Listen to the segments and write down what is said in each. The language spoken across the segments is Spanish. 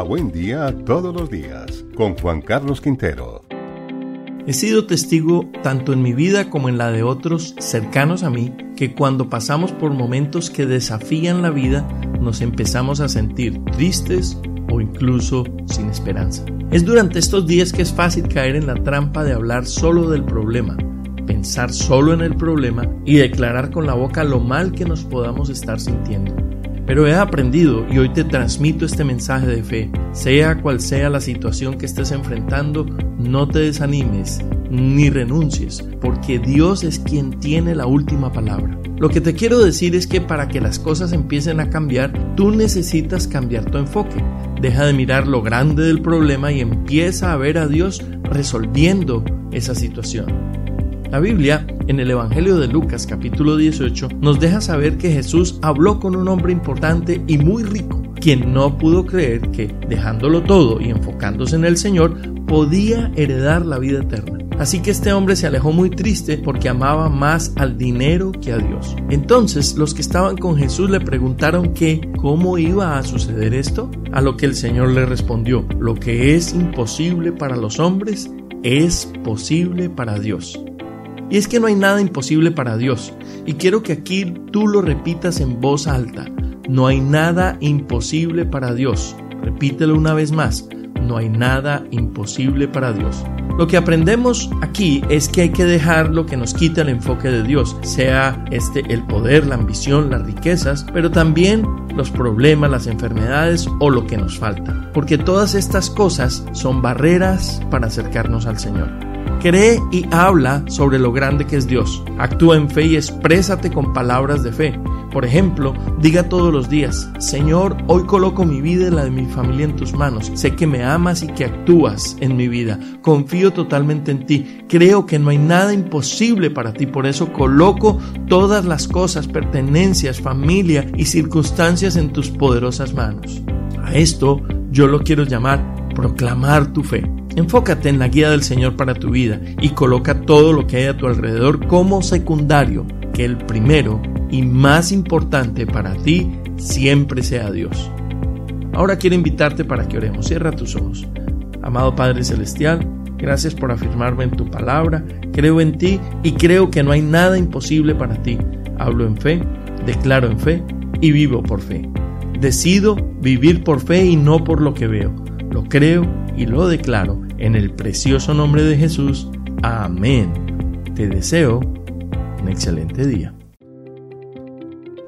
A Buen Día Todos los Días con Juan Carlos Quintero. He sido testigo tanto en mi vida como en la de otros cercanos a mí que cuando pasamos por momentos que desafían la vida nos empezamos a sentir tristes o incluso sin esperanza. Es durante estos días que es fácil caer en la trampa de hablar solo del problema, pensar solo en el problema y declarar con la boca lo mal que nos podamos estar sintiendo. Pero he aprendido y hoy te transmito este mensaje de fe. Sea cual sea la situación que estés enfrentando, no te desanimes ni renuncies, porque Dios es quien tiene la última palabra. Lo que te quiero decir es que para que las cosas empiecen a cambiar, tú necesitas cambiar tu enfoque. Deja de mirar lo grande del problema y empieza a ver a Dios resolviendo esa situación. La Biblia, en el Evangelio de Lucas capítulo 18, nos deja saber que Jesús habló con un hombre importante y muy rico, quien no pudo creer que, dejándolo todo y enfocándose en el Señor, podía heredar la vida eterna. Así que este hombre se alejó muy triste porque amaba más al dinero que a Dios. Entonces los que estaban con Jesús le preguntaron que cómo iba a suceder esto, a lo que el Señor le respondió, lo que es imposible para los hombres es posible para Dios. Y es que no hay nada imposible para Dios. Y quiero que aquí tú lo repitas en voz alta. No hay nada imposible para Dios. Repítelo una vez más. No hay nada imposible para Dios. Lo que aprendemos aquí es que hay que dejar lo que nos quita el enfoque de Dios, sea este el poder, la ambición, las riquezas, pero también los problemas, las enfermedades o lo que nos falta, porque todas estas cosas son barreras para acercarnos al Señor. Cree y habla sobre lo grande que es Dios. Actúa en fe y exprésate con palabras de fe. Por ejemplo, diga todos los días, Señor, hoy coloco mi vida y la de mi familia en tus manos. Sé que me amas y que actúas en mi vida. Confío totalmente en ti. Creo que no hay nada imposible para ti. Por eso coloco todas las cosas, pertenencias, familia y circunstancias en tus poderosas manos. A esto yo lo quiero llamar proclamar tu fe. Enfócate en la guía del Señor para tu vida y coloca todo lo que hay a tu alrededor como secundario, que el primero y más importante para ti siempre sea Dios. Ahora quiero invitarte para que oremos. Cierra tus ojos. Amado Padre Celestial, gracias por afirmarme en tu palabra. Creo en ti y creo que no hay nada imposible para ti. Hablo en fe, declaro en fe y vivo por fe. Decido vivir por fe y no por lo que veo. Lo creo y lo declaro en el precioso nombre de Jesús. Amén. Te deseo un excelente día.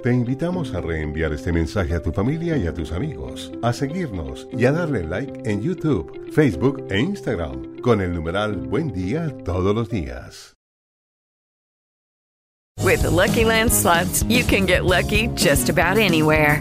Te invitamos a reenviar este mensaje a tu familia y a tus amigos, a seguirnos y a darle like en YouTube, Facebook e Instagram con el numeral Buen Día todos los días. With the Lucky Land slots, you can get lucky just about anywhere.